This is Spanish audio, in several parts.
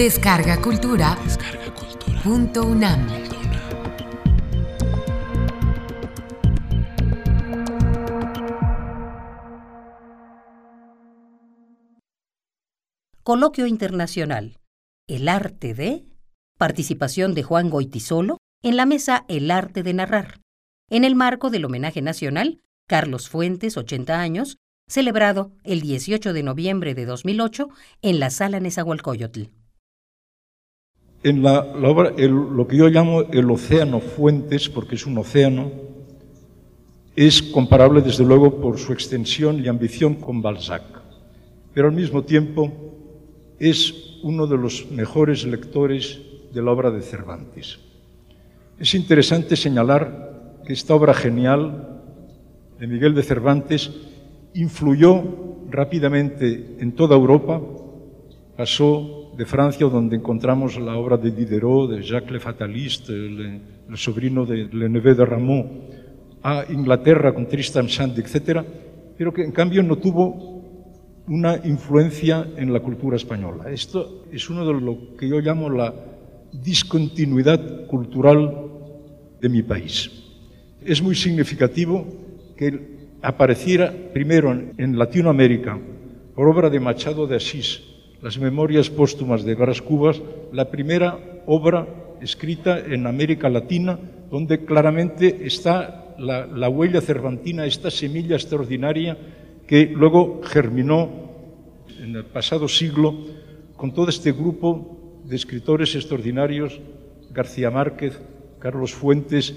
Descarga Cultura. Punto UNAM. Coloquio Internacional. El arte de... Participación de Juan Goitisolo en la mesa El arte de narrar. En el marco del homenaje nacional, Carlos Fuentes, 80 años, celebrado el 18 de noviembre de 2008 en la Sala Nezahualcóyotl. En la, obra, lo que yo llamo el océano Fuentes, porque es un océano, es comparable desde luego por su extensión y ambición con Balzac, pero al mismo tiempo es uno de los mejores lectores de la obra de Cervantes. Es interesante señalar que esta obra genial de Miguel de Cervantes influyó rápidamente en toda Europa, pasó de Francia, donde encontramos la obra de Diderot, de Jacques Le Fataliste, el, sobrino de Le Neveu de Rameau, a Inglaterra con Tristan Shandy, etc., pero que en cambio no tuvo una influencia en la cultura española. Esto es uno de lo que yo llamo la discontinuidad cultural de mi país. Es muy significativo que apareciera primero en Latinoamérica por obra de Machado de Asís, las Memorias Póstumas de Bras Cubas, la primera obra escrita en América Latina, donde claramente está la, la, huella cervantina, esta semilla extraordinaria que luego germinó en el pasado siglo con todo este grupo de escritores extraordinarios, García Márquez, Carlos Fuentes,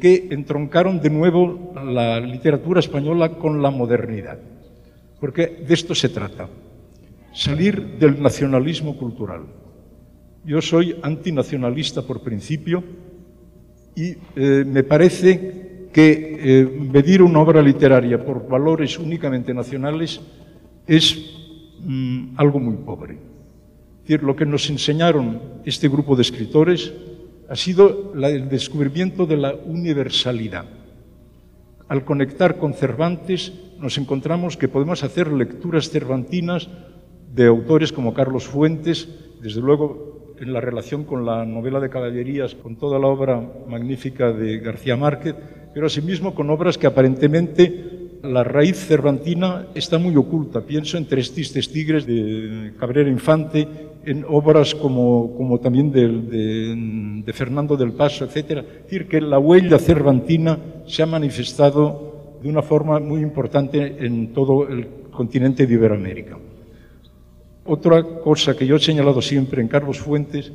que entroncaron de nuevo la literatura española con la modernidad. Porque de esto se trata, salir del nacionalismo cultural. Yo soy antinacionalista por principio y eh, me parece que eh, medir una obra literaria por valores únicamente nacionales es mm, algo muy pobre. Decir, lo que nos enseñaron este grupo de escritores ha sido el descubrimiento de la universalidad. Al conectar con Cervantes nos encontramos que podemos hacer lecturas cervantinas de autores como Carlos Fuentes, desde luego en la relación con la novela de caballerías, con toda la obra magnífica de García Márquez, pero asimismo con obras que aparentemente la raíz cervantina está muy oculta. Pienso en Tres Tristes Tigres de Cabrera Infante, en obras como, también de, de, Fernando del Paso, etc. Es decir, que la huella cervantina se ha manifestado de una forma muy importante en todo el continente de Iberoamérica. Otra cosa que yo he señalado siempre en Carlos Fuentes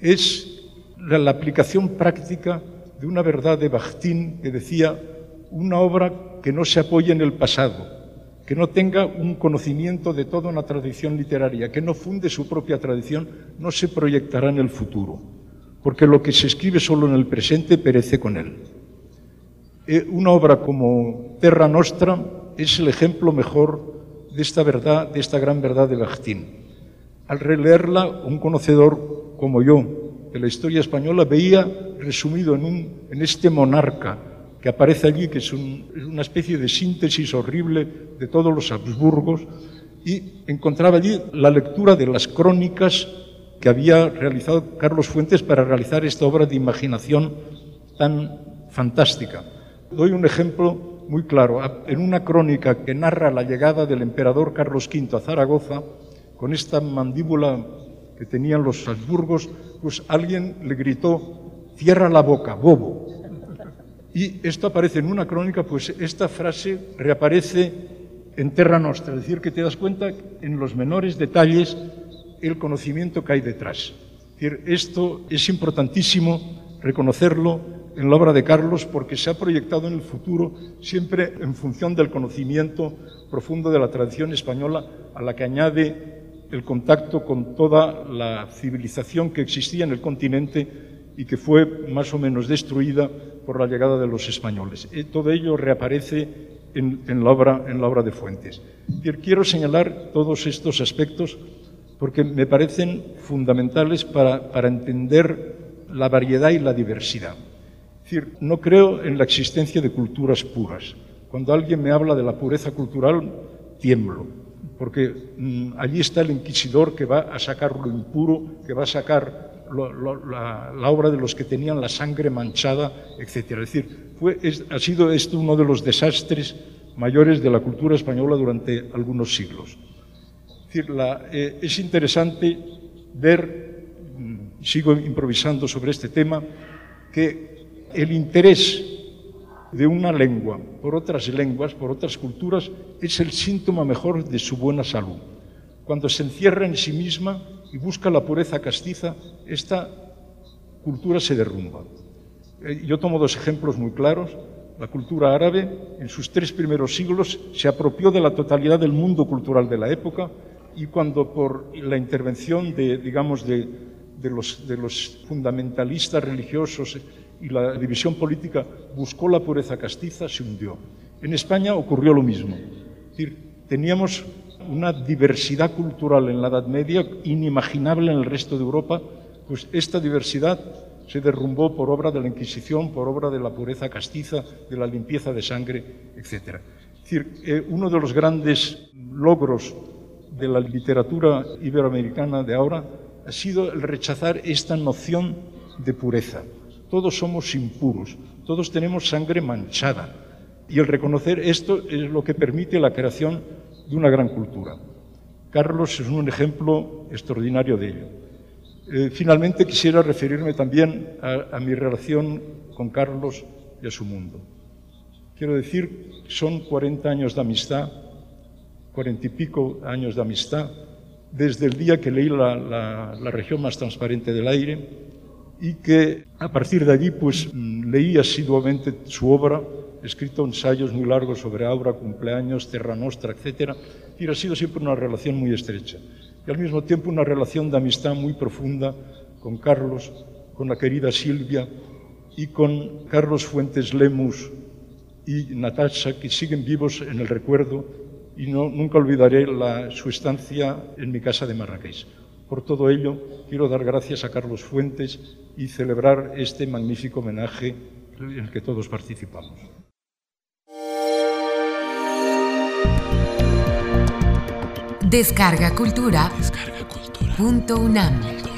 es la, aplicación práctica de una verdad de Bakhtin que decía una obra que no se apoye en el pasado, que no tenga un conocimiento de toda una tradición literaria, que no funde su propia tradición, no se proyectará en el futuro, porque lo que se escribe solo en el presente perece con él. Eh, una obra como Terra Nostra es el ejemplo mejor de esta verdad, de esta gran verdad de Bakhtin. Al releerla, un conocedor como yo de la historia española veía resumido en este monarca, que aparece allí, que es, una especie de síntesis horrible de todos los Habsburgos, y encontraba allí la lectura de las crónicas que había realizado Carlos Fuentes para realizar esta obra de imaginación tan fantástica. Doy un ejemplo muy claro. En una crónica que narra la llegada del emperador Carlos V a Zaragoza, con esta mandíbula que tenían los Habsburgos, pues alguien le gritó, cierra la boca, bobo. Y esto aparece en una crónica, pues esta frase reaparece en Terra Nostra, es decir, que te das cuenta en los menores detalles el conocimiento que hay detrás. Es decir, esto es importantísimo reconocerlo en la obra de Carlos porque se ha proyectado en el futuro siempre en función del conocimiento profundo de la tradición española a la que añade el contacto con toda la civilización que existía en el continente y que fue más o menos destruida por la llegada de los españoles. Y todo ello reaparece en, la obra, de Fuentes. Quiero señalar todos estos aspectos porque me parecen fundamentales para entender la variedad y la diversidad. Es decir, no creo en la existencia de culturas puras. Cuando alguien me habla de la pureza cultural, tiemblo. porque mm, allí está el inquisidor que va a sacar lo impuro, que va a sacar la, obra de los que tenían la sangre manchada, etc. Es decir, fue, ha sido esto uno de los desastres mayores de la cultura española durante algunos siglos. Es, decir, eh, es interesante ver, mm, sigo improvisando sobre este tema, que el interés de una lengua por otras lenguas, por otras culturas, es el síntoma mejor de su buena salud. Cuando se encierra en sí misma y busca la pureza castiza, esta cultura se derrumba. Eh, yo tomo dos ejemplos muy claros. La cultura árabe, en sus tres primeros siglos, se apropió de la totalidad del mundo cultural de la época y cuando por la intervención de, digamos, de, los, de los fundamentalistas religiosos y la división política buscó la pureza castiza, se hundió. En España ocurrió lo mismo. Es decir, teníamos una diversidad cultural en la Edad Media inimaginable en el resto de Europa, pues esta diversidad se derrumbó por obra de la Inquisición, por obra de la pureza castiza, de la limpieza de sangre, etc. Es decir, eh, uno de los grandes logros de la literatura iberoamericana de ahora ha sido el rechazar esta noción de pureza. Todos somos impuros, todos tenemos sangre manchada. Y el reconocer esto es lo que permite la creación de una gran cultura. Carlos es un ejemplo extraordinario de ello. Eh, finalmente quisiera referirme también a, mi relación con Carlos y a su mundo. Quiero decir, son 40 años de amistad, 40 y pico años de amistad, desde el día que leí la, la región más transparente del aire y que a partir de allí pues leí asiduamente su obra escrito ensayos muy largos sobre Aura, cumpleaños, Terra Nostra, etc. Y ha sido siempre una relación muy estrecha. Y al mismo tiempo una relación de amistad muy profunda con Carlos, con la querida Silvia y con Carlos Fuentes Lemus y Natasha, que siguen vivos en el recuerdo y no, nunca olvidaré la, su estancia en mi casa de Marrakech. Por todo ello, quiero dar gracias a Carlos Fuentes y celebrar este magnífico homenaje en el que todos participamos. Descarga Cultura. Descarga cultura. Punto UNAM.